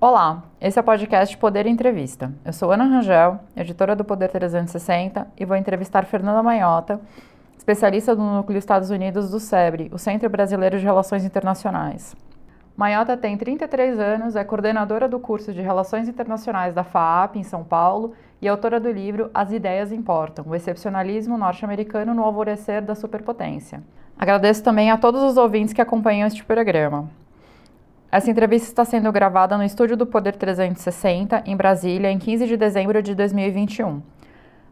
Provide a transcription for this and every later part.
Olá, esse é o podcast Poder Entrevista. Eu sou Ana Rangel, editora do Poder 360 e vou entrevistar Fernanda Maiota, especialista do Núcleo Estados Unidos do SEBRE, o Centro Brasileiro de Relações Internacionais. Maiota tem 33 anos, é coordenadora do curso de Relações Internacionais da FAAP em São Paulo e autora do livro As Ideias Importam: O Excepcionalismo Norte-Americano no Alvorecer da Superpotência. Agradeço também a todos os ouvintes que acompanham este programa. Essa entrevista está sendo gravada no estúdio do Poder 360, em Brasília, em 15 de dezembro de 2021.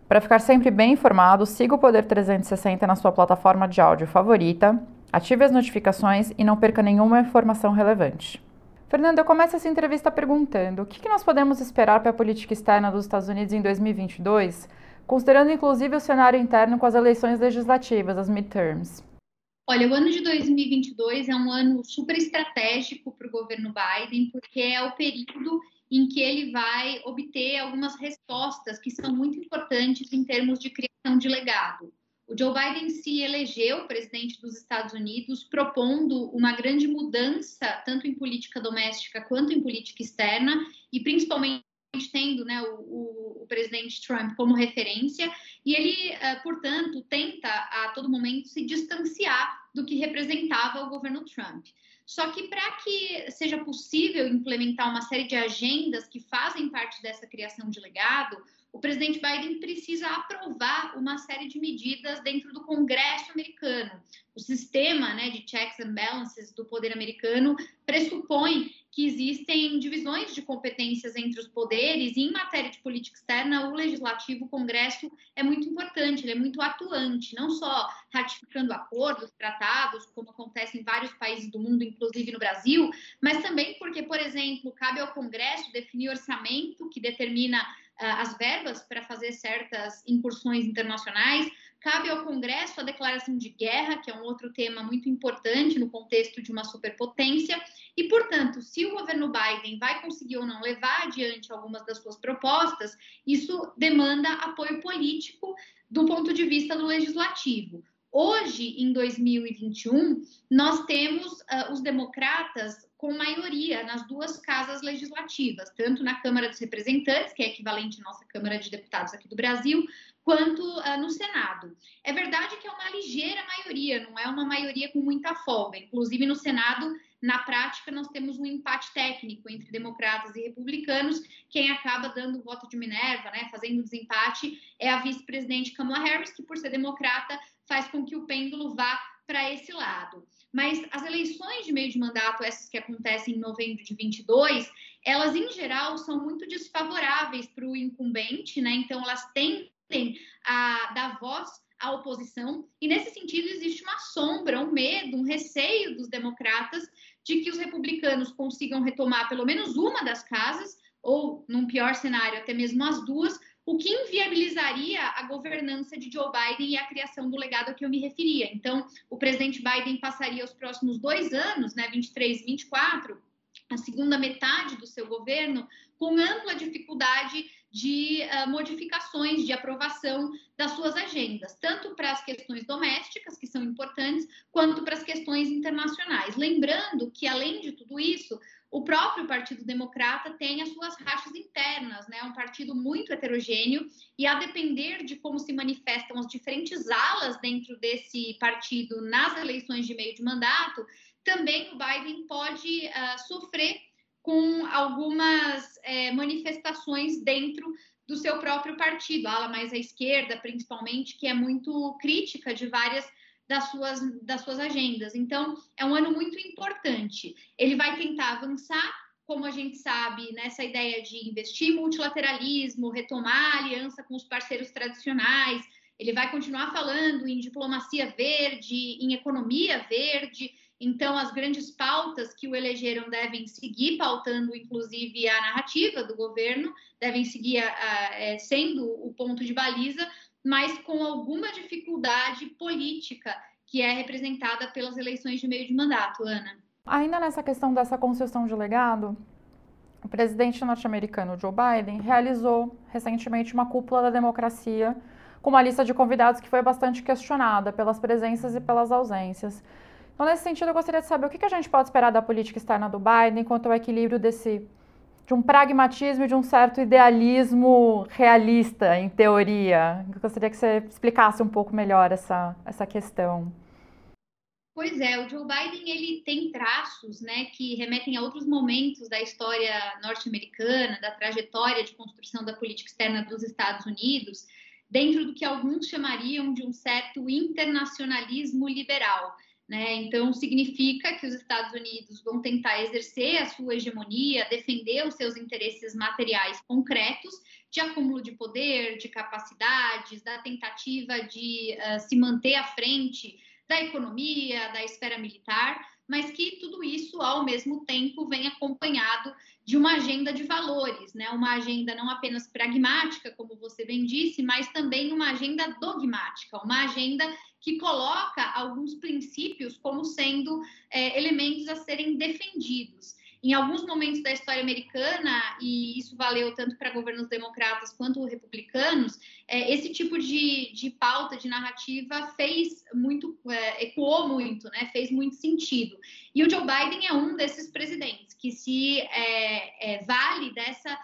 Para ficar sempre bem informado, siga o Poder 360 na sua plataforma de áudio favorita, ative as notificações e não perca nenhuma informação relevante. Fernando, eu começo essa entrevista perguntando o que nós podemos esperar para a política externa dos Estados Unidos em 2022, considerando inclusive o cenário interno com as eleições legislativas, as midterms. Olha, o ano de 2022 é um ano super estratégico para o governo Biden, porque é o período em que ele vai obter algumas respostas que são muito importantes em termos de criação de legado. O Joe Biden se elegeu presidente dos Estados Unidos propondo uma grande mudança, tanto em política doméstica quanto em política externa, e principalmente tendo né, o, o, o, presidente Trump como referência, e ele, uh, portanto, tenta a todo momento se distanciar do que representava o governo Trump. Só que para que seja possível implementar uma série de agendas que fazem parte dessa criação de legado, o presidente Biden precisa aprovar uma série de medidas dentro do Congresso americano. O sistema né, de checks and balances do poder americano pressupõe que existem divisões de competências entre os poderes, e em matéria de política externa, o legislativo, o Congresso, é muito importante, ele é muito atuante, não só ratificando acordos, tratados, como acontece em vários países do mundo, inclusive no Brasil, mas também porque, por exemplo, cabe ao Congresso definir orçamento que determina uh, as verbas para fazer certas incursões internacionais, Cabe ao Congresso a declaração de guerra, que é um outro tema muito importante no contexto de uma superpotência, portanto, se o governo Biden vai conseguir ou não levar adiante algumas das suas propostas, isso demanda apoio político do ponto de vista do legislativo. Hoje, em 2021, nós temos uh, os democratas com maioria nas duas casas legislativas, tanto na Câmara dos Representantes, que é equivalente à nossa Câmara de Deputados aqui do Brasil, quanto uh, no Senado. É verdade que é uma ligeira maioria, não é uma maioria com muita folga. Inclusive, no Senado, na prática, nós temos um empate técnico entre democratas e republicanos. Quem acaba dando o voto de Minerva, né, fazendo o desempate, é a vice-presidente Kamala Harris, que, por ser democrata, faz com que o pêndulo vá para esse lado. Mas as eleições de meio de mandato, essas que acontecem em novembro de 22, elas, em geral, são muito desfavoráveis para o incumbente, né? Então, elas têm a dar voz à oposição, e nesse sentido existe uma sombra, um medo, um receio dos democratas de que os republicanos consigam retomar pelo menos uma das casas, ou, num pior cenário, até mesmo as duas, o que inviabilizaria a governança de Joe Biden e a criação do legado a que eu me referia. Então, o presidente Biden passaria os próximos dois anos, né, 23 e 24, a segunda metade do seu governo, com ampla dificuldade de uh, modificações, de aprovação das suas agendas, tanto para as questões domésticas, que são importantes, quanto para as questões internacionais. Lembrando que, além de tudo isso, o próprio Partido Democrata tem as suas rachas internas, né? É um partido muito heterogêneo e a depender de como se manifestam as diferentes alas dentro desse partido nas eleições de meio de mandato, também o Biden pode uh, sofrer com algumas é, manifestações dentro do seu próprio partido, a ala mais à esquerda, principalmente, que é muito crítica de várias das suas, das suas agendas. Então, é um ano muito importante. Ele vai tentar avançar, como a gente sabe, nessa ideia de investir multilateralismo, retomar aliança com os parceiros tradicionais. Ele vai continuar falando em diplomacia verde, em economia verde. Então, as grandes pautas que o elegeram devem seguir pautando, inclusive, a narrativa do governo, devem seguir a, a, é, sendo o ponto de baliza, mas com alguma dificuldade política que é representada pelas eleições de meio de mandato, Ana. Ainda nessa questão dessa construção de legado, o presidente norte-americano Joe Biden realizou recentemente uma cúpula da democracia com uma lista de convidados que foi bastante questionada pelas presenças e pelas ausências. Então, nesse sentido, eu gostaria de saber o que a gente pode esperar da política externa do Biden quanto ao equilíbrio desse de um pragmatismo e de um certo idealismo realista, em teoria. Eu gostaria que você explicasse um pouco melhor essa, essa questão. Pois é, o Joe Biden ele tem traços, né, que remetem a outros momentos da história norte-americana, da trajetória de construção da política externa dos Estados Unidos, dentro do que alguns chamariam de um certo internacionalismo liberal. Né? Então, significa que os Estados Unidos vão tentar exercer a sua hegemonia, defender os seus interesses materiais concretos, de acúmulo de poder, de capacidades, da tentativa de uh, se manter à frente da economia, da esfera militar, mas que tudo isso, ao mesmo tempo, vem acompanhado de uma agenda de valores, né? uma agenda não apenas pragmática, como você bem disse, mas também uma agenda dogmática, uma agenda que coloca alguns princípios como sendo é, elementos a serem defendidos. Em alguns momentos da história americana, e isso valeu tanto para governos democratas quanto republicanos, é, esse tipo de, de pauta, de narrativa, fez muito, é, ecoou muito, né? fez muito sentido. E o Joe Biden é um desses presidentes que se é, é vale dessa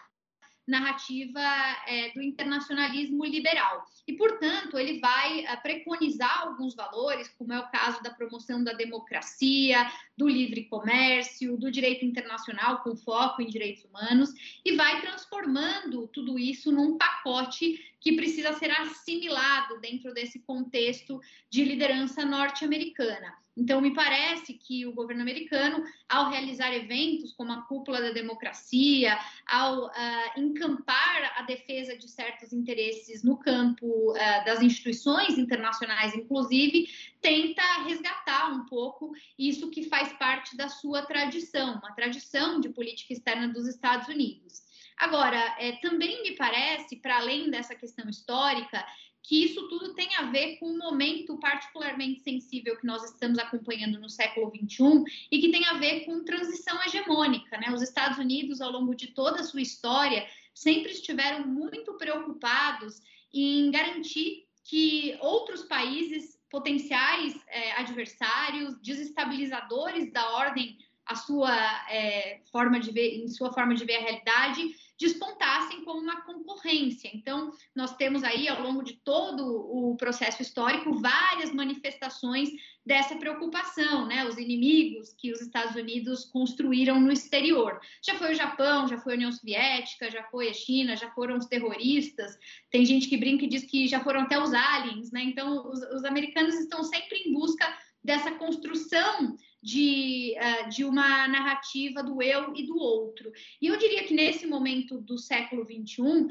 narrativa é, do internacionalismo liberal. E, portanto, ele vai é, preconizar alguns valores, como é o caso da promoção da democracia, do livre comércio, do direito internacional com foco em direitos humanos, e vai transformando tudo isso num pacote que precisa ser assimilado dentro desse contexto de liderança norte-americana. Então, me parece que o governo americano, ao realizar eventos como a Cúpula da Democracia, ao uh, encampar a defesa de certos interesses no campo uh, das instituições internacionais, inclusive, tenta resgatar um pouco isso que faz parte da sua tradição, uma tradição de política externa dos Estados Unidos. Agora, é, também me parece, para além dessa questão histórica, que isso tudo tem a ver com um momento particularmente sensível que nós estamos acompanhando no século XXI e que tem a ver com transição hegemônica. Né? Os Estados Unidos, ao longo de toda a sua história, sempre estiveram muito preocupados em garantir que outros países potenciais é, adversários, desestabilizadores da ordem, a sua é, forma de ver, em sua forma de ver a realidade, despontassem como uma concorrência. Então, nós temos aí, ao longo de todo o processo histórico, várias manifestações dessa preocupação, né? Os inimigos que os Estados Unidos construíram no exterior. Já foi o Japão, já foi a União Soviética, já foi a China, já foram os terroristas. Tem gente que brinca e diz que já foram até os aliens, né? Então, os, os americanos estão sempre em busca dessa construção de, uh, de uma narrativa do eu e do outro. E eu diria que nesse momento do século XXI,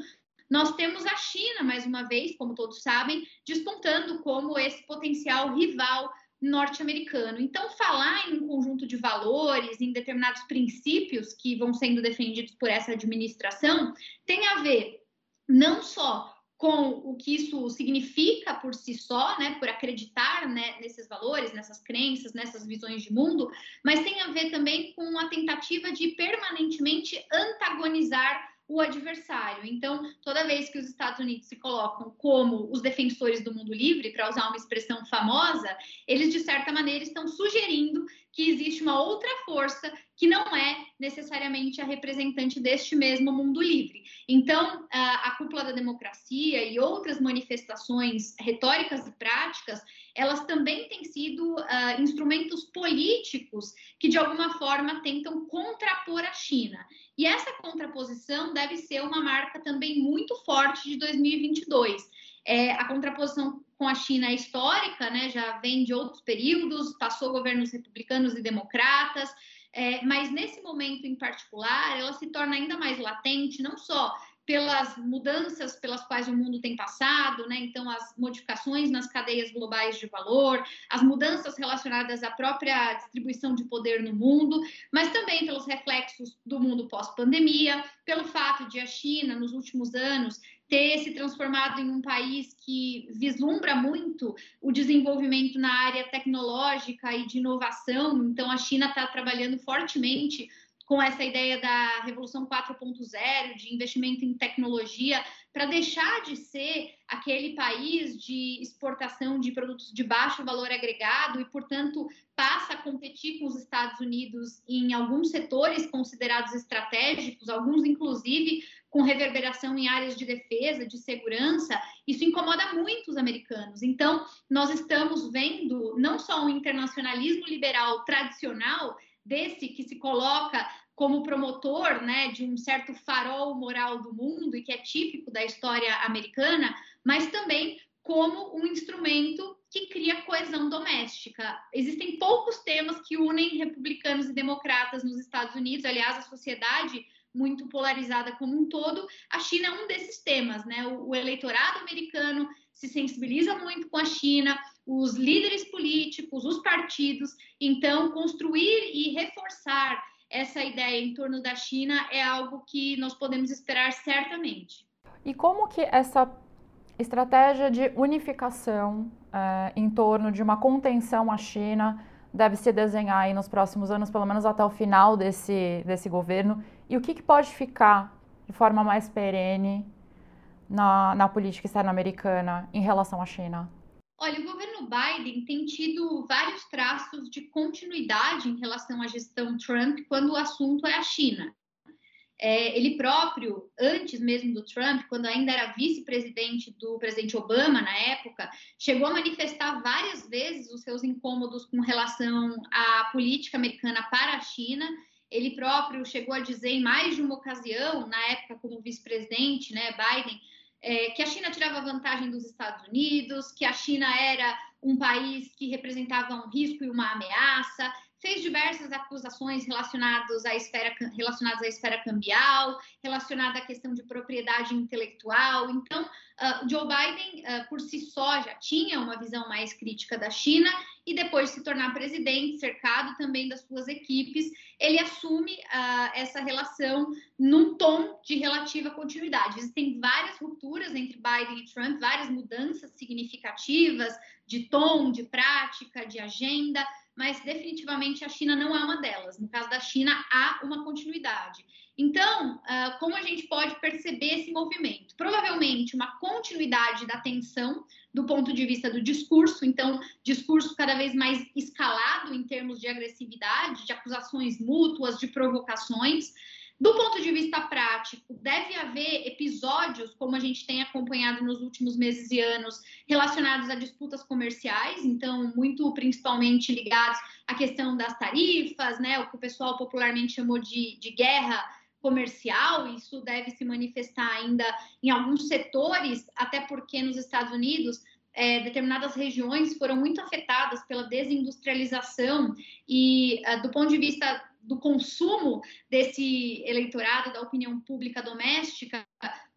nós temos a China, mais uma vez, como todos sabem, despontando como esse potencial rival norte-americano. Então, falar em um conjunto de valores, em determinados princípios que vão sendo defendidos por essa administração, tem a ver não só com o que isso significa por si só, né, por acreditar né, nesses valores, nessas crenças, nessas visões de mundo, mas tem a ver também com a tentativa de permanentemente antagonizar o adversário. Então, toda vez que os Estados Unidos se colocam como os defensores do mundo livre, para usar uma expressão famosa, eles de certa maneira estão sugerindo que existe uma outra força que não é necessariamente a representante deste mesmo mundo livre. Então, a, cúpula da democracia e outras manifestações retóricas e práticas, elas também têm sido uh, instrumentos políticos que, de alguma forma, tentam contrapor a China. E essa contraposição deve ser uma marca também muito forte de 2022. É, a contraposição com a China é histórica, né, já vem de outros períodos, passou governos republicanos e democratas, é, mas nesse momento em particular, ela se torna ainda mais latente, não só pelas mudanças pelas quais o mundo tem passado, né? Então, as modificações nas cadeias globais de valor, as mudanças relacionadas à própria distribuição de poder no mundo, mas também pelos reflexos do mundo pós-pandemia, pelo fato de a China, nos últimos anos, ter se transformado em um país que vislumbra muito o desenvolvimento na área tecnológica e de inovação. Então, a China está trabalhando fortemente com essa ideia da revolução 4.0, de investimento em tecnologia, para deixar de ser aquele país de exportação de produtos de baixo valor agregado e, portanto, passa a competir com os Estados Unidos em alguns setores considerados estratégicos, alguns inclusive com reverberação em áreas de defesa, de segurança, isso incomoda muito os americanos. Então, nós estamos vendo não só um internacionalismo liberal tradicional, desse que se coloca como promotor né, de um certo farol moral do mundo e que é típico da história americana, mas também como um instrumento que cria coesão doméstica. Existem poucos temas que unem republicanos e democratas nos Estados Unidos, aliás, a sociedade muito polarizada como um todo, a China é um desses temas, né? O, eleitorado americano se sensibiliza muito com a China, os líderes políticos, os partidos, então construir e reforçar essa ideia em torno da China é algo que nós podemos esperar certamente. E como que essa estratégia de unificação é, em torno de uma contenção à China deve se desenhar aí nos próximos anos, pelo menos até o final desse, desse governo? E o que, que pode ficar de forma mais perene na, na política externa americana em relação à China? Olha, o governo Biden tem tido vários traços de continuidade em relação à gestão Trump quando o assunto é a China. É, ele próprio, antes mesmo do Trump, quando ainda era vice-presidente do presidente Obama na época, chegou a manifestar várias vezes os seus incômodos com relação à política americana para a China. Ele próprio chegou a dizer em mais de uma ocasião, na época como vice-presidente, né, Biden, é, que a China tirava vantagem dos Estados Unidos, que a China era um país que representava um risco e uma ameaça, fez diversas acusações relacionadas à esfera, relacionadas à esfera cambial, relacionada à questão de propriedade intelectual. Então, uh, Joe Biden, uh, por si só, já tinha uma visão mais crítica da China e depois de se tornar presidente, cercado também das suas equipes, ele assume uh, essa relação num tom de relativa continuidade. Existem várias rupturas entre Biden e Trump, várias mudanças significativas de tom, de prática, de agenda, mas definitivamente a China não é uma delas. No caso da China, há uma continuidade. Então, uh, como a gente pode perceber esse movimento? Provavelmente uma continuidade da tensão do ponto de vista do discurso, então, discurso cada vez mais escalado em termos de agressividade, de acusações mútuas, de provocações. Do ponto de vista prático, deve haver episódios, como a gente tem acompanhado nos últimos meses e anos, relacionados a disputas comerciais, então, muito principalmente ligados à questão das tarifas, né, o que o pessoal popularmente chamou de, de guerra comercial, isso deve se manifestar ainda em alguns setores, até porque nos Estados Unidos é, determinadas regiões foram muito afetadas pela desindustrialização e, uh, do ponto de vista do consumo desse eleitorado, da opinião pública doméstica,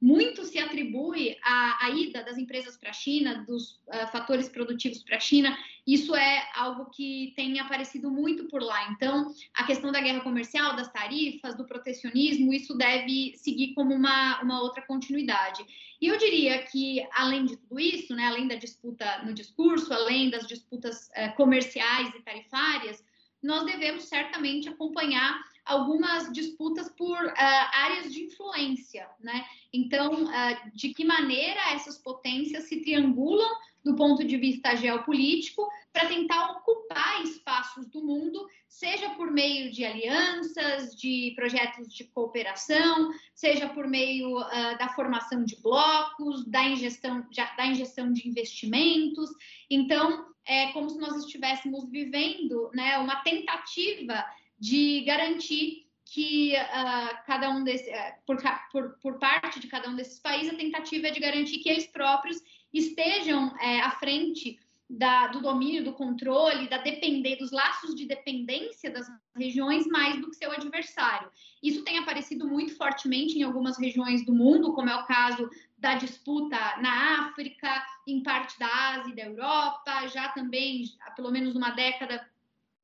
muito se atribui à, à ida das empresas para a China, dos uh, fatores produtivos para a China. Isso é algo que tem aparecido muito por lá. Então, a questão da guerra comercial, das tarifas, do protecionismo, isso deve seguir como uma, uma outra continuidade. E eu diria que, além de tudo isso, né, além da disputa no discurso, além das disputas uh, comerciais e tarifárias, nós devemos certamente acompanhar algumas disputas por uh, áreas de influência, né? Então, uh, de que maneira essas potências se triangulam do ponto de vista geopolítico para tentar ocupar espaços do mundo, seja por meio de alianças, de projetos de cooperação, seja por meio uh, da formação de blocos, da ingestão, da injeção de investimentos. Então, é como se nós estivéssemos vivendo né, uma tentativa de garantir que uh, cada um desse, uh, por, por, por, parte de cada um desses países, a tentativa é de garantir que eles próprios estejam uh, à frente da, do domínio, do controle, da depender, dos laços de dependência das regiões mais do que seu adversário. Isso tem aparecido muito fortemente em algumas regiões do mundo, como é o caso da disputa na África, em parte da Ásia e da Europa, já também há pelo menos uma década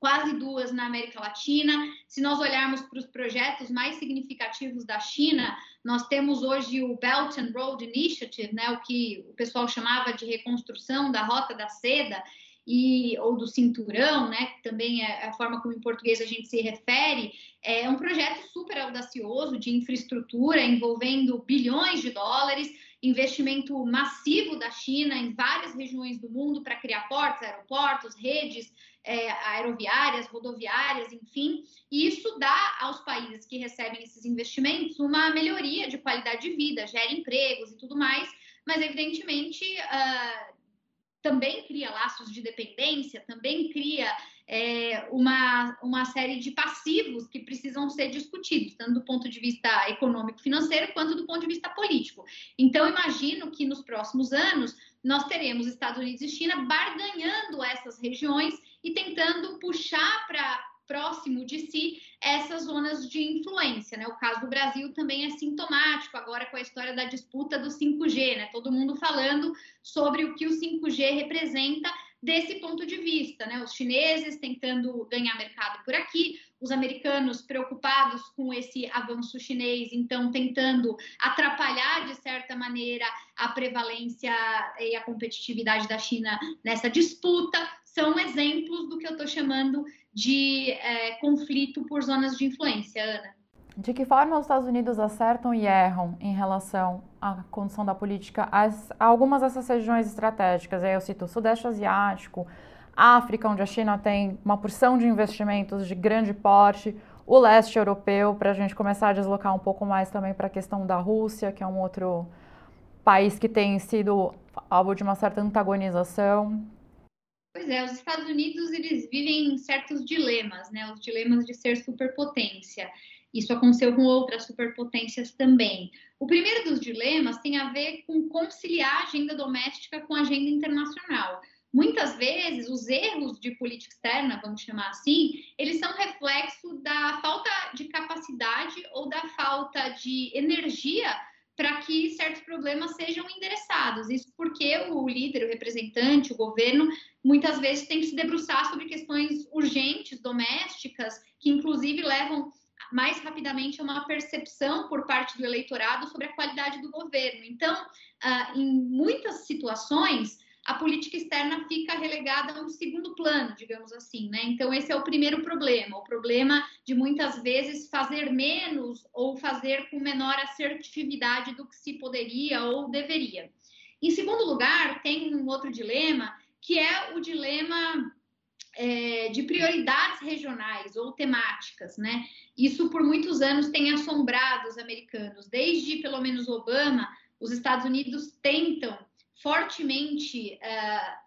quase duas na América Latina. Se nós olharmos para os projetos mais significativos da China, nós temos hoje o Belt and Road Initiative, né, o que o pessoal chamava de reconstrução da Rota da Seda, e, ou do cinturão, né, que também é a forma como em português a gente se refere, é um projeto super audacioso de infraestrutura envolvendo bilhões de dólares investimento massivo da China em várias regiões do mundo para criar portos, aeroportos, redes é, aeroviárias, rodoviárias, enfim. E isso dá aos países que recebem esses investimentos uma melhoria de qualidade de vida, gera empregos e tudo mais, mas evidentemente uh, também cria laços de dependência, também cria é, uma, uma série de passivos que precisam ser discutidos, tanto do ponto de vista econômico-financeiro quanto do ponto de vista político. Então, imagino que nos próximos anos nós teremos Estados Unidos e China barganhando essas regiões e tentando puxar para próximo de si essas zonas de influência, né? O caso do Brasil também é sintomático agora com a história da disputa do 5G, né? Todo mundo falando sobre o que o 5G representa desse ponto de vista, né? Os chineses tentando ganhar mercado por aqui, os americanos preocupados com esse avanço chinês, então tentando atrapalhar de certa maneira a prevalência e a competitividade da China nessa disputa, são exemplos do que eu estou chamando de é, conflito por zonas de influência, Ana. De que forma os Estados Unidos acertam e erram em relação à condição da política a algumas dessas regiões estratégicas? Eu cito o Sudeste Asiático, África, onde a China tem uma porção de investimentos de grande porte, o leste europeu, para a gente começar a deslocar um pouco mais também para a questão da Rússia, que é um outro país que tem sido alvo de uma certa antagonização. Pois é, os Estados Unidos eles vivem certos dilemas, né? Os dilemas de ser superpotência. Isso aconteceu com outras superpotências também. O primeiro dos dilemas tem a ver com conciliar a agenda doméstica com a agenda internacional. Muitas vezes, os erros de política externa, vamos chamar assim, eles são reflexo da falta de capacidade ou da falta de energia para que certos problemas sejam endereçados. Isso porque o líder, o representante, o governo, muitas vezes tem que se debruçar sobre questões urgentes, domésticas, que inclusive levam mais rapidamente a uma percepção por parte do eleitorado sobre a qualidade do governo. Então, uh, em muitas situações, a política externa fica relegada a um segundo plano, digamos assim, né? Então, esse é o primeiro problema, o problema de muitas vezes fazer menos ou fazer com menor assertividade do que se poderia ou deveria. Em segundo lugar, tem um outro dilema, que é o dilema é, de prioridades regionais ou temáticas, né? Isso por muitos anos tem assombrado os americanos. Desde pelo menos Obama, os Estados Unidos tentam fortemente uh,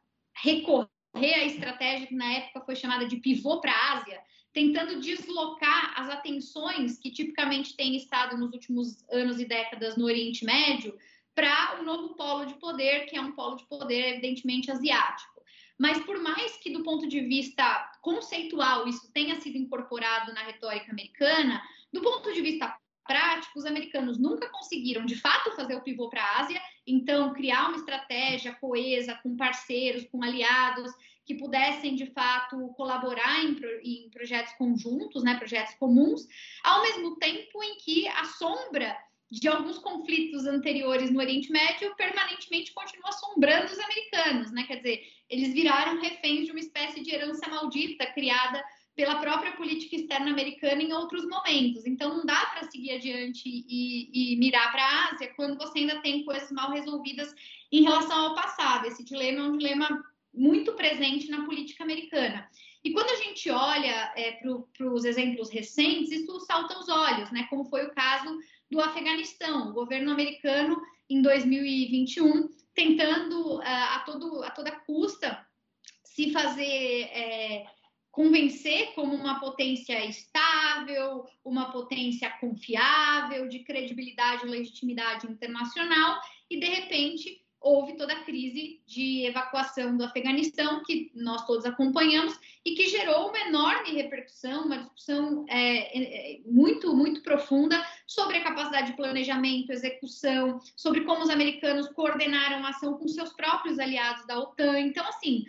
recorrer à estratégia que na época foi chamada de pivô para a Ásia, tentando deslocar as atenções que tipicamente têm estado nos últimos anos e décadas no Oriente Médio para o um novo polo de poder, que é um polo de poder evidentemente asiático. Mas por mais que do ponto de vista conceitual isso tenha sido incorporado na retórica americana, do ponto de vista prático, os americanos nunca conseguiram de fato fazer o pivô para a Ásia, então criar uma estratégia coesa com parceiros, com aliados que pudessem de fato colaborar em, em projetos conjuntos, né, projetos comuns, ao mesmo tempo em que a sombra de alguns conflitos anteriores no Oriente Médio permanentemente continua assombrando os americanos, né? Quer dizer, eles viraram reféns de uma espécie de herança maldita criada pela própria política externa americana em outros momentos. Então, não dá para seguir adiante e, e mirar para a Ásia quando você ainda tem coisas mal resolvidas em relação ao passado. Esse dilema é um dilema muito presente na política americana. E quando a gente olha é, para os exemplos recentes, isso salta aos olhos, né? Como foi o caso do Afeganistão, o governo americano em 2021 tentando uh, a, todo, a toda custa se fazer é, convencer como uma potência estável, uma potência confiável, de credibilidade e legitimidade internacional, e de repente houve toda a crise de evacuação do Afeganistão, que nós todos acompanhamos, e que gerou uma enorme repercussão, uma discussão é, é, muito, muito profunda sobre a capacidade de planejamento, execução, sobre como os americanos coordenaram a ação com seus próprios aliados da OTAN. Então, assim,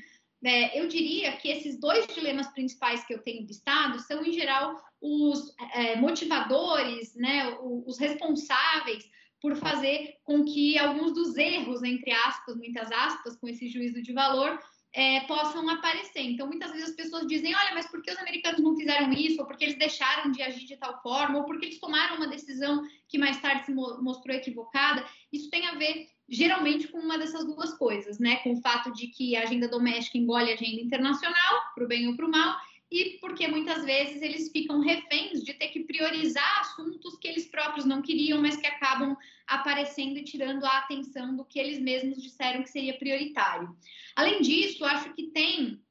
é, eu diria que esses dois dilemas principais que eu tenho listado são, em geral, os é, motivadores, né, os responsáveis por fazer com que alguns dos erros, entre aspas, muitas aspas, com esse juízo de valor, é, possam aparecer. Então, muitas vezes as pessoas dizem: olha, mas por que os americanos não fizeram isso? Ou porque eles deixaram de agir de tal forma? Ou porque eles tomaram uma decisão que mais tarde se mostrou equivocada? Isso tem a ver geralmente com uma dessas duas coisas, né? Com o fato de que a agenda doméstica engole a agenda internacional, para o bem ou para o mal, e porque muitas vezes eles ficam reféns de ter que priorizar assuntos que eles próprios não queriam, mas que acabam aparecendo e tirando a atenção do que eles mesmos disseram que seria prioritário. Além disso, acho que tem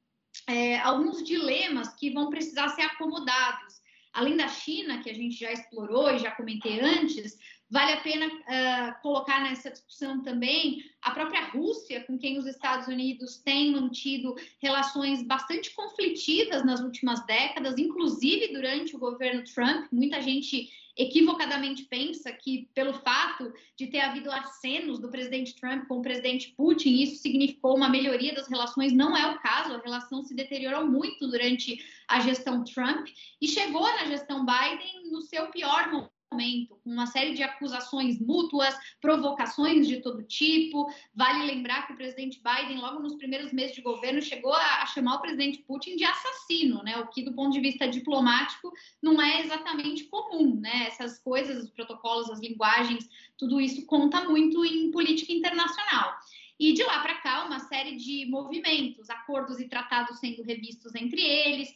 é, alguns dilemas que vão precisar ser acomodados. Além da China, que a gente já explorou e já comentei antes, Vale a pena uh, colocar nessa discussão também a própria Rússia, com quem os Estados Unidos têm mantido relações bastante conflitivas nas últimas décadas, inclusive durante o governo Trump. Muita gente equivocadamente pensa que, pelo fato de ter havido acenos do presidente Trump com o presidente Putin, isso significou uma melhoria das relações. Não é o caso, a relação se deteriorou muito durante a gestão Trump e chegou na gestão Biden no seu pior momento momento, com uma série de acusações mútuas, provocações de todo tipo. Vale lembrar que o presidente Biden, logo nos primeiros meses de governo, chegou a, chamar o presidente Putin de assassino, né? O que, do ponto de vista diplomático, não é exatamente comum, né? Essas coisas, os protocolos, as linguagens, tudo isso conta muito em política internacional. E de lá para cá, uma série de movimentos, acordos e tratados sendo revistos entre eles,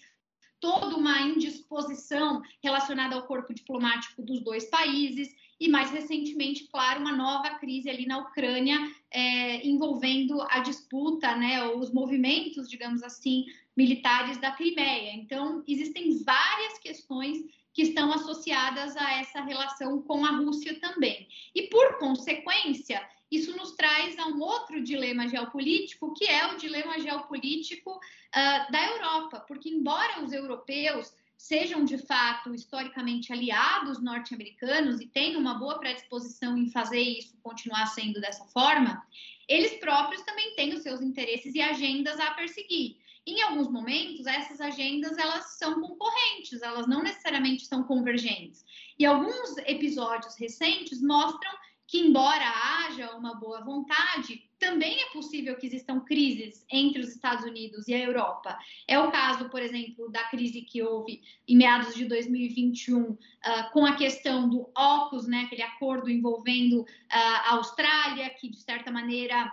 toda uma indisposição relacionada ao corpo diplomático dos dois países e mais recentemente, claro, uma nova crise ali na Ucrânia é, envolvendo a disputa, né, os movimentos, digamos assim, militares da Crimeia. Então, existem várias questões que estão associadas a essa relação com a Rússia também. E por consequência, isso nos traz a um outro dilema geopolítico, que é o dilema geopolítico uh, da Europa, porque, embora os europeus sejam de fato historicamente aliados norte-americanos e tenham uma boa predisposição em fazer isso continuar sendo dessa forma, eles próprios também têm os seus interesses e agendas a perseguir. Em alguns momentos, essas agendas elas são concorrentes, elas não necessariamente são convergentes. E alguns episódios recentes mostram que, embora haja uma boa vontade, também é possível que existam crises entre os Estados Unidos e a Europa. É o caso, por exemplo, da crise que houve em meados de 2021 uh, ah, com a questão do AUKUS, né, aquele acordo envolvendo uh, a Austrália, que, de certa maneira,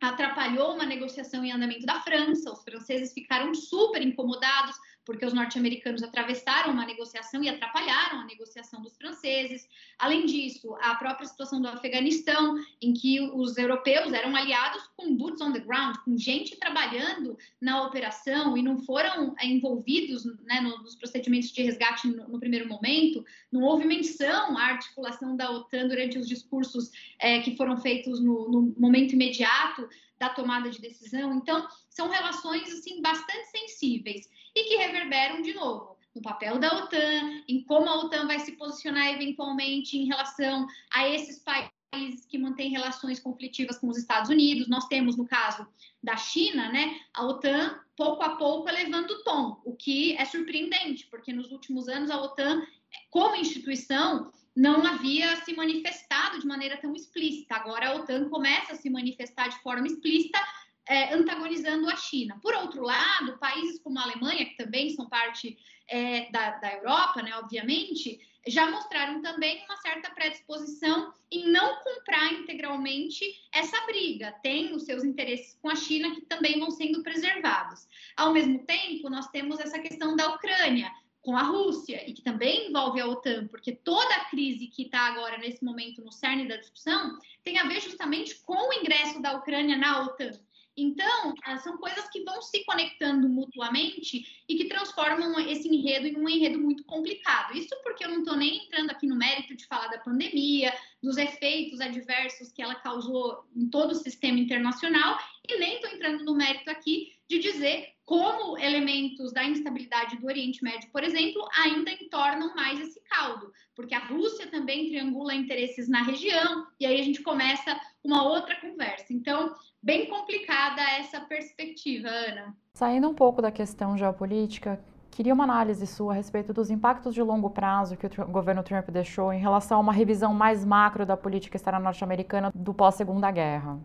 atrapalhou uma negociação em andamento da França. Os franceses ficaram super incomodados porque os norte-americanos atravessaram uma negociação e atrapalharam a negociação dos franceses. Além disso, a própria situação do Afeganistão, em que os europeus eram aliados com boots on the ground, com gente trabalhando na operação e não foram envolvidos né, nos procedimentos de resgate no, no, primeiro momento. Não houve menção à articulação da OTAN durante os discursos é, que foram feitos no, no momento imediato da tomada de decisão. Então, são relações assim bastante sensíveis e que reverberam de novo no papel da OTAN, em como a OTAN vai se posicionar eventualmente em relação a esses países que mantêm relações conflitivas com os Estados Unidos. Nós temos, no caso da China, né, a OTAN pouco a pouco elevando o tom, o que é surpreendente, porque nos últimos anos a OTAN, como instituição, não havia se manifestado de maneira tão explícita. Agora a OTAN começa a se manifestar de forma explícita, é, antagonizando a China. Por outro lado, países como a Alemanha, que também são parte é, da, da Europa, né, obviamente, já mostraram também uma certa predisposição em não comprar integralmente essa briga. Tem os seus interesses com a China que também vão sendo preservados. Ao mesmo tempo, nós temos essa questão da Ucrânia com a Rússia e que também envolve a OTAN, porque toda a crise que está agora nesse momento no cerne da discussão tem a ver justamente com o ingresso da Ucrânia na OTAN. Então, ah, são coisas que vão se conectando mutuamente e que transformam esse enredo em um enredo muito complicado. Isso porque eu não estou nem entrando aqui no mérito de falar da pandemia, dos efeitos adversos que ela causou em todo o sistema internacional, e nem estou entrando no mérito aqui de dizer como elementos da instabilidade do Oriente Médio, por exemplo, ainda entornam mais esse caldo, porque a Rússia também triangula interesses na região, e aí a gente começa uma outra conversa. Então, bem complicada essa perspectiva, Ana. Saindo um pouco da questão geopolítica, queria uma análise sua a respeito dos impactos de longo prazo que o governo Trump deixou em relação a uma revisão mais macro da política externa norte-americana do pós-Segunda Guerra.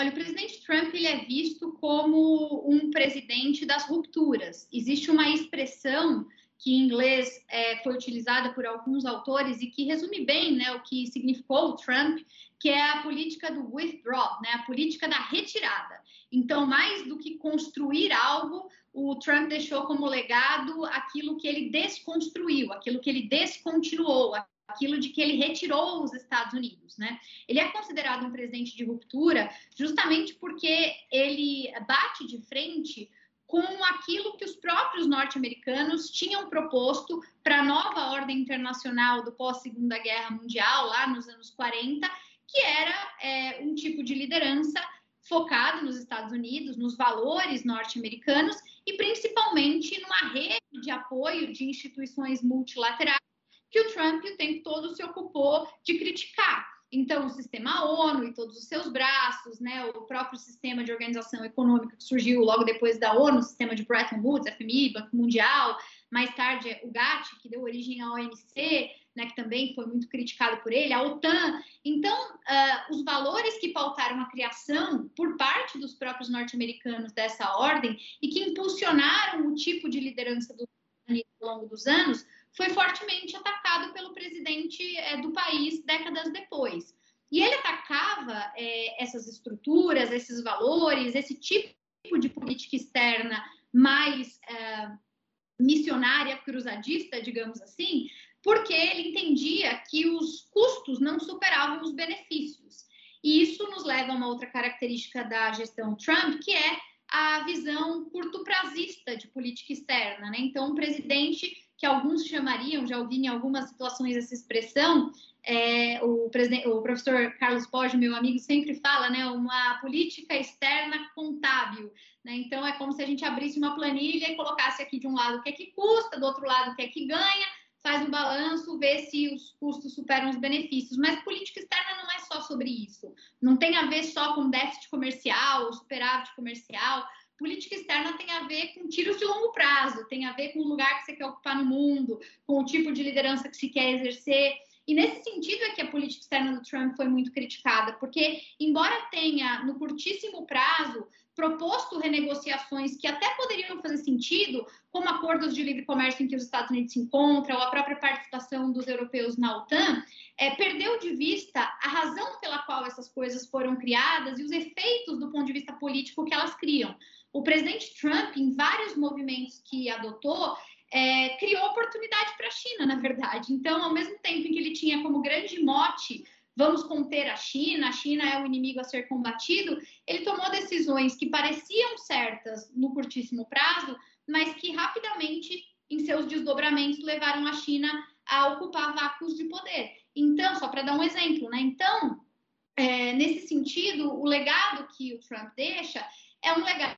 Olha, o presidente Trump ele é visto como um presidente das rupturas. Existe uma expressão que em inglês é, foi utilizada por alguns autores e que resume bem né, o que significou o Trump, que é a política do withdraw, né, a política da retirada. Então, mais do que construir algo, o Trump deixou como legado aquilo que ele desconstruiu, aquilo que ele descontinuou, aquilo de que ele retirou os Estados Unidos, né? Ele é considerado um presidente de ruptura justamente porque ele bate de frente com aquilo que os próprios norte-americanos tinham proposto para a nova ordem internacional do pós-Segunda Guerra Mundial, lá nos anos 40, que era é, um tipo de liderança focado nos Estados Unidos, nos valores norte-americanos e principalmente numa rede de apoio de instituições multilaterais que o Trump o tempo todo se ocupou de criticar. Então, o sistema ONU e todos os seus braços, né, o próprio sistema de organização econômica que surgiu logo depois da ONU, o sistema de Bretton Woods, FMI, Banco Mundial, mais tarde o GATT, que deu origem à OMC, né, que também foi muito criticado por ele, a OTAN. Então, uh, os valores que pautaram a criação por parte dos próprios norte-americanos dessa ordem e que impulsionaram o tipo de liderança do ao longo dos anos foi fortemente atacado pelo presidente é, do país décadas depois. E ele atacava é, essas estruturas, esses valores, esse tipo de política externa mais é, missionária, cruzadista, digamos assim, porque ele entendia que os custos não superavam os benefícios. E isso nos leva a uma outra característica da gestão Trump, que é a visão curto-prazista de política externa. Né? Então, um presidente que alguns chamariam, já ouvi em algumas situações essa expressão, é, o, o, professor Carlos Poggi, meu amigo, sempre fala, né, uma política externa contábil. Né? Então, é como se a gente abrisse uma planilha e colocasse aqui de um lado o que é que custa, do outro lado o que é que ganha, faz um balanço, vê se os custos superam os benefícios. Mas política externa não é só sobre isso. Não tem a ver só com déficit comercial, superávit comercial política externa tem a ver com tiros de longo prazo, tem a ver com o lugar que você quer ocupar no mundo, com o tipo de liderança que se quer exercer. E nesse sentido é que a política externa do Trump foi muito criticada, porque, embora tenha, no curtíssimo prazo, proposto renegociações que até poderiam fazer sentido, como acordos de livre comércio em que os Estados Unidos se encontram, ou a própria participação dos europeus na OTAN, é, perdeu de vista a razão pela qual essas coisas foram criadas e os efeitos do ponto de vista político que elas criam. O presidente Trump, em vários movimentos que adotou, é, criou oportunidade para a China, na verdade. Então, ao mesmo tempo em que ele tinha como grande mote vamos conter a China, a China é o inimigo a ser combatido, ele tomou decisões que pareciam certas no curtíssimo prazo, mas que rapidamente, em seus desdobramentos, levaram a China a ocupar vácuos de poder. Então, só para dar um exemplo, né? Então, é, nesse sentido, o legado que o Trump deixa é um legado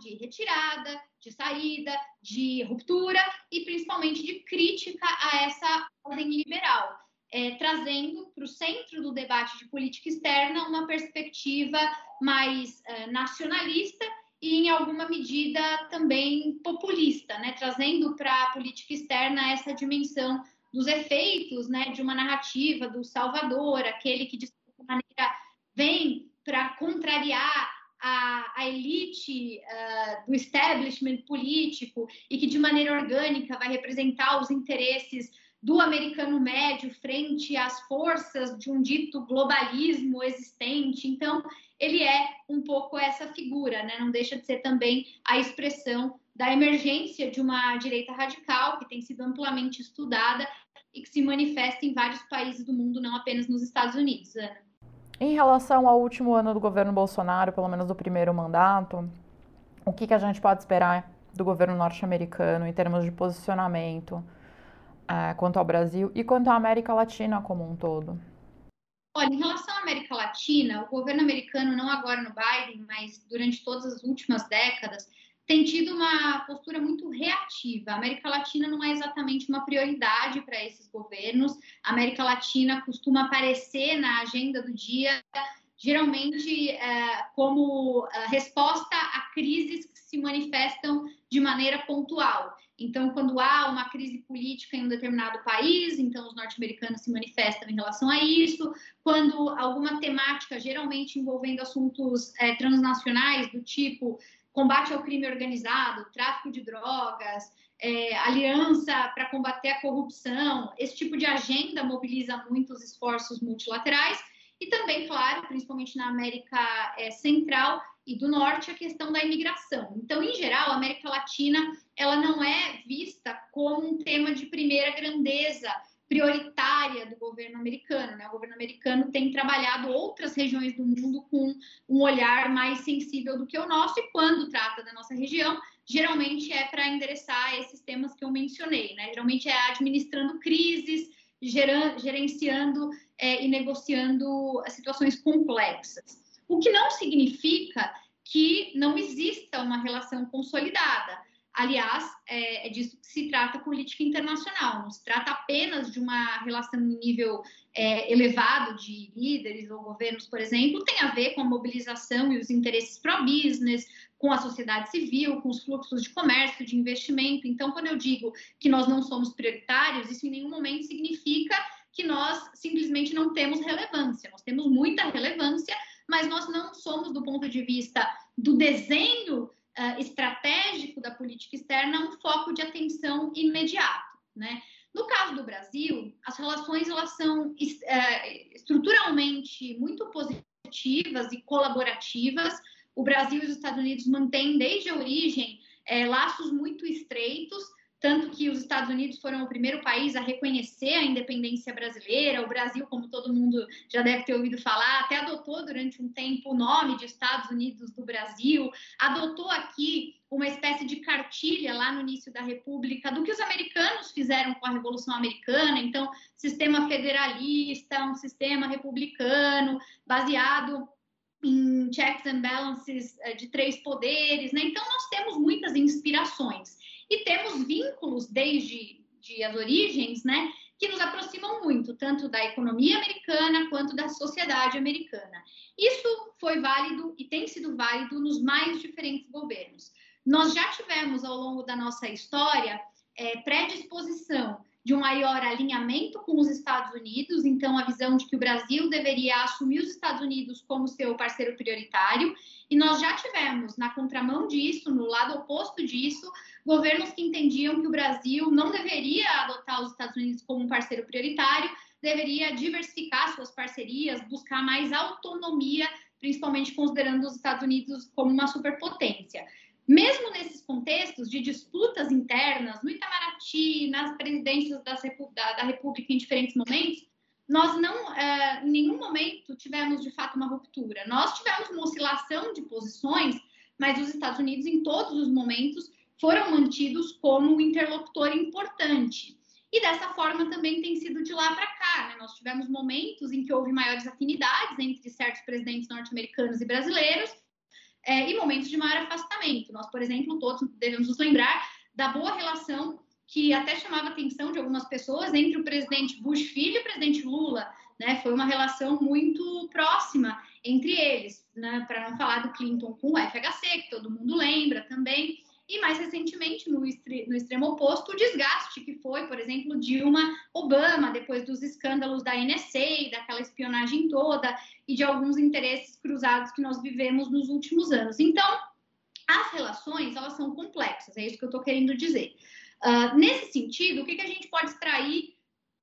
de retirada, de saída, de ruptura e principalmente de crítica a essa ordem liberal, é, trazendo para o centro do debate de política externa uma perspectiva mais é, nacionalista e, em alguma medida, também populista, né? trazendo para a política externa essa dimensão dos efeitos né, de uma narrativa do Salvador, aquele que, de certa maneira, vem para contrariar a, a elite uh, do establishment político e que de maneira orgânica vai representar os interesses do americano médio frente às forças de um dito globalismo existente. Então, ele é um pouco essa figura, né? não deixa de ser também a expressão da emergência de uma direita radical que tem sido amplamente estudada e que se manifesta em vários países do mundo, não apenas nos Estados Unidos. Ana. Em relação ao último ano do governo Bolsonaro, pelo menos do primeiro mandato, o que, que a gente pode esperar do governo norte-americano em termos de posicionamento é, quanto ao Brasil e quanto à América Latina como um todo? Olha, em relação à América Latina, o governo americano, não agora no Biden, mas durante todas as últimas décadas, tem tido uma postura muito reativa. A América Latina não é exatamente uma prioridade para esses governos. A América Latina costuma aparecer na agenda do dia, geralmente é, como é, resposta a crises que se manifestam de maneira pontual. Então, quando há uma crise política em um determinado país, então os norte-americanos se manifestam em relação a isso. Quando alguma temática, geralmente envolvendo assuntos é, transnacionais, do tipo combate ao crime organizado, tráfico de drogas, é, aliança para combater a corrupção. Esse tipo de agenda mobiliza muitos esforços multilaterais e também, claro, principalmente na América é, Central e do Norte, a questão da imigração. Então, em geral, a América Latina ela não é vista como um tema de primeira grandeza prioritária do governo americano. Né? O governo americano tem trabalhado outras regiões do mundo com um olhar mais sensível do que o nosso, e quando trata da nossa região, geralmente é para endereçar esses temas que eu mencionei. Né? Geralmente é administrando crises, gerenciando é, e negociando situações complexas. O que não significa que não exista uma relação consolidada. Aliás, é, é, disso que se trata a política internacional. Não se trata apenas de uma relação em nível é, elevado de líderes ou governos, por exemplo, tem a ver com a mobilização e os interesses pró-business, com a sociedade civil, com os fluxos de comércio, de investimento. Então, quando eu digo que nós não somos prioritários, isso em nenhum momento significa que nós simplesmente não temos relevância. Nós temos muita relevância, mas nós não somos, do ponto de vista do desenho uh, estratégico da política externa, um foco de atenção imediato. Né? No caso do Brasil, as relações elas são uh, estruturalmente muito positivas e colaborativas. O Brasil e os Estados Unidos mantêm desde a origem é, laços muito estreitos tanto que os Estados Unidos foram o primeiro país a reconhecer a independência brasileira. O Brasil, como todo mundo já deve ter ouvido falar, até adotou durante um tempo o nome de Estados Unidos do Brasil, adotou aqui uma espécie de cartilha lá no início da República do que os americanos fizeram com a Revolução Americana. Então, sistema federalista, um sistema republicano, baseado em checks and balances eh, de três poderes, né? Então, nós temos muitas inspirações e temos vínculos desde de as origens, né, que nos aproximam muito, tanto da economia americana quanto da sociedade americana. Isso foi válido e tem sido válido nos mais diferentes governos. Nós já tivemos ao longo da nossa história é, predisposição de um maior alinhamento com os Estados Unidos, então a visão de que o Brasil deveria assumir os Estados Unidos como seu parceiro prioritário, e nós já tivemos na contramão disso, no lado oposto disso, governos que entendiam que o Brasil não deveria adotar os Estados Unidos como um parceiro prioritário, deveria diversificar suas parcerias, buscar mais autonomia, principalmente considerando os Estados Unidos como uma superpotência. Mesmo nesses contextos de disputas internas, no Itamaraty, nas presidências da, da República em diferentes momentos, nós não, é, em nenhum momento, tivemos de fato uma ruptura. Nós tivemos uma oscilação de posições, mas os Estados Unidos, em todos os momentos, foram mantidos como um interlocutor importante. E dessa forma também tem sido de lá para cá. Né? Nós tivemos momentos em que houve maiores afinidades entre certos presidentes norte-americanos e brasileiros, é, e momentos de maior afastamento. Nós, por exemplo, todos devemos nos lembrar da boa relação que até chamava a atenção de algumas pessoas entre o presidente Bush filho e o presidente Lula. Né? Foi uma relação muito próxima entre eles, né? para não falar do Clinton com o FHC, que todo mundo lembra também. E mais recentemente, no, no extremo oposto, o desgaste que foi, por exemplo, Dilma Obama, depois dos escândalos da NSA, daquela espionagem toda e de alguns interesses cruzados que nós vivemos nos últimos anos. Então, as relações, elas são complexas, é isso que eu estou querendo dizer. Uh, nesse sentido, o que, que a gente pode extrair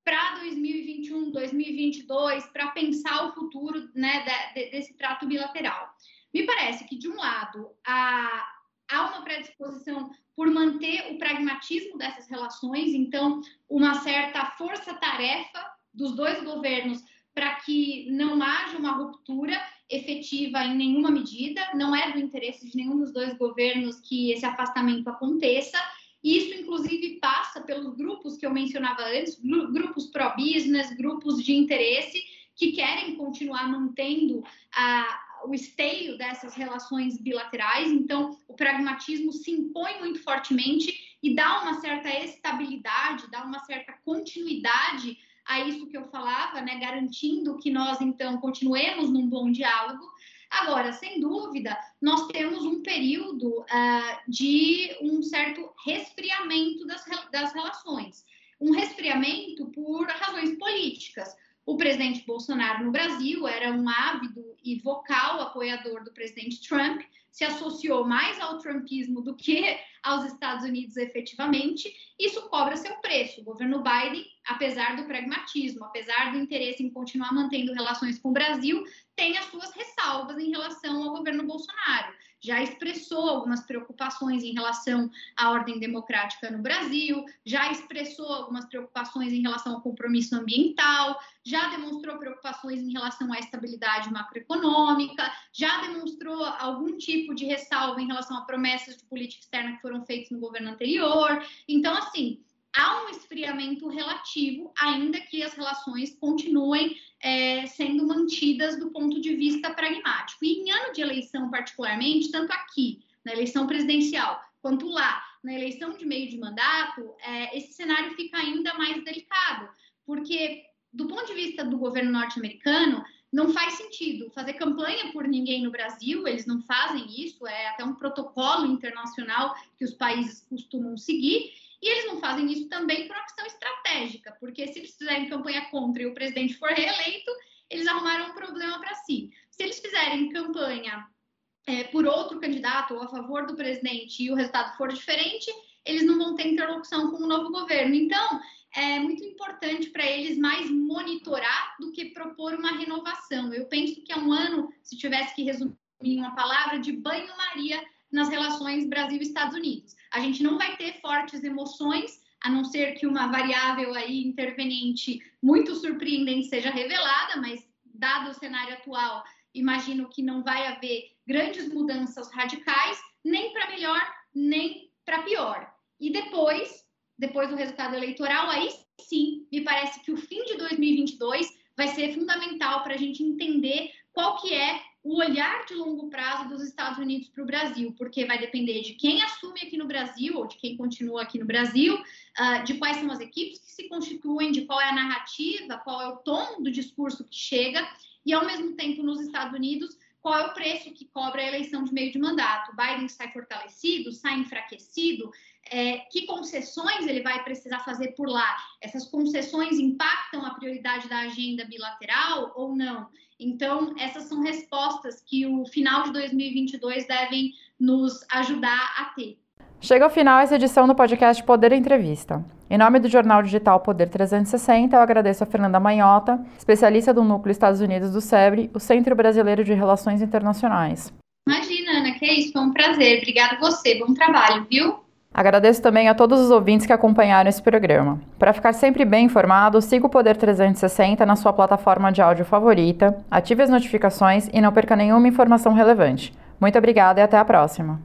para 2021, 2022, para pensar o futuro né, de, de, desse trato bilateral? Me parece que, de um lado, a, há uma predisposição por manter o pragmatismo dessas relações, então, uma certa força-tarefa dos dois governos para que não haja uma ruptura efetiva em nenhuma medida, não é do interesse de nenhum dos dois governos que esse afastamento aconteça. Isso, inclusive, passa pelos grupos que eu mencionava antes, grupos pró-business, grupos de interesse, que querem continuar mantendo a, o esteio dessas relações bilaterais, então o pragmatismo se impõe muito fortemente e dá uma certa estabilidade, dá uma certa continuidade a isso que eu falava, né, garantindo que nós então continuemos num bom diálogo. Agora, sem dúvida, nós temos um período uh, de um certo resfriamento das, das relações, um resfriamento por razões políticas O presidente Bolsonaro no Brasil era um ávido e vocal apoiador do presidente Trump, se associou mais ao trumpismo do que aos Estados Unidos efetivamente, isso cobra seu preço. O governo Biden, apesar do pragmatismo, apesar do interesse em continuar mantendo relações com o Brasil, tem as suas ressalvas em relação ao governo Bolsonaro já expressou algumas preocupações em relação à ordem democrática no Brasil, já expressou algumas preocupações em relação ao compromisso ambiental, já demonstrou preocupações em relação à estabilidade macroeconômica, já demonstrou algum tipo de ressalva em relação a promessas de política externa que foram feitas no governo anterior. Então, assim, há um esfriamento relativo, ainda que as relações continuem é, sendo mantidas do ponto de vista pragmático. E em ano de eleição, particularmente, tanto aqui, na eleição presidencial, quanto lá, na eleição de meio de mandato, é, esse cenário fica ainda mais delicado, porque, do ponto de vista do governo norte-americano, não faz sentido fazer campanha por ninguém no Brasil, eles não fazem isso, é até um protocolo internacional que os países costumam seguir, e eles não fazem isso também por uma questão estratégica, porque se eles fizerem campanha contra e o presidente for reeleito, eles arrumaram um problema para si. Se eles fizerem campanha é, por outro candidato ou a favor do presidente e o resultado for diferente, eles não vão ter interlocução com o novo governo. Então, é muito importante para eles mais monitorar do que propor uma renovação. Eu penso que é um ano, se tivesse que resumir em uma palavra, de banho-maria nas relações Brasil-Estados Unidos. A gente não vai ter fortes emoções, a não ser que uma variável aí interveniente muito surpreendente seja revelada, mas dado o cenário atual, imagino que não vai haver grandes mudanças radicais, nem para melhor, nem para pior. E depois, depois do resultado eleitoral, aí sim, me parece que o fim de 2022 vai ser fundamental para a gente entender qual que é o olhar de longo prazo dos Estados Unidos para o Brasil, porque vai depender de quem assume aqui no Brasil ou de quem continua aqui no Brasil, uh, de quais são as equipes que se constituem, de qual é a narrativa, qual é o tom do discurso que chega, e ao mesmo tempo nos Estados Unidos, qual é o preço que cobra a eleição de meio de mandato. Biden sai fortalecido, sai enfraquecido, é, que concessões ele vai precisar fazer por lá? Essas concessões impactam a prioridade da agenda bilateral ou não? Então, essas são respostas que o final de 2022 devem nos ajudar a ter. Chega ao final essa edição do podcast Poder Entrevista. Em nome do jornal digital Poder 360, eu agradeço a Fernanda Manhota, especialista do Núcleo Estados Unidos do SEBRE, o Centro Brasileiro de Relações Internacionais. Imagina, Ana, que é isso, foi um prazer. Obrigada a você, bom trabalho, viu? Agradeço também a todos os ouvintes que acompanharam esse programa. Para ficar sempre bem informado, siga o Poder 360 na sua plataforma de áudio favorita, ative as notificações e não perca nenhuma informação relevante. Muito obrigada e até a próxima.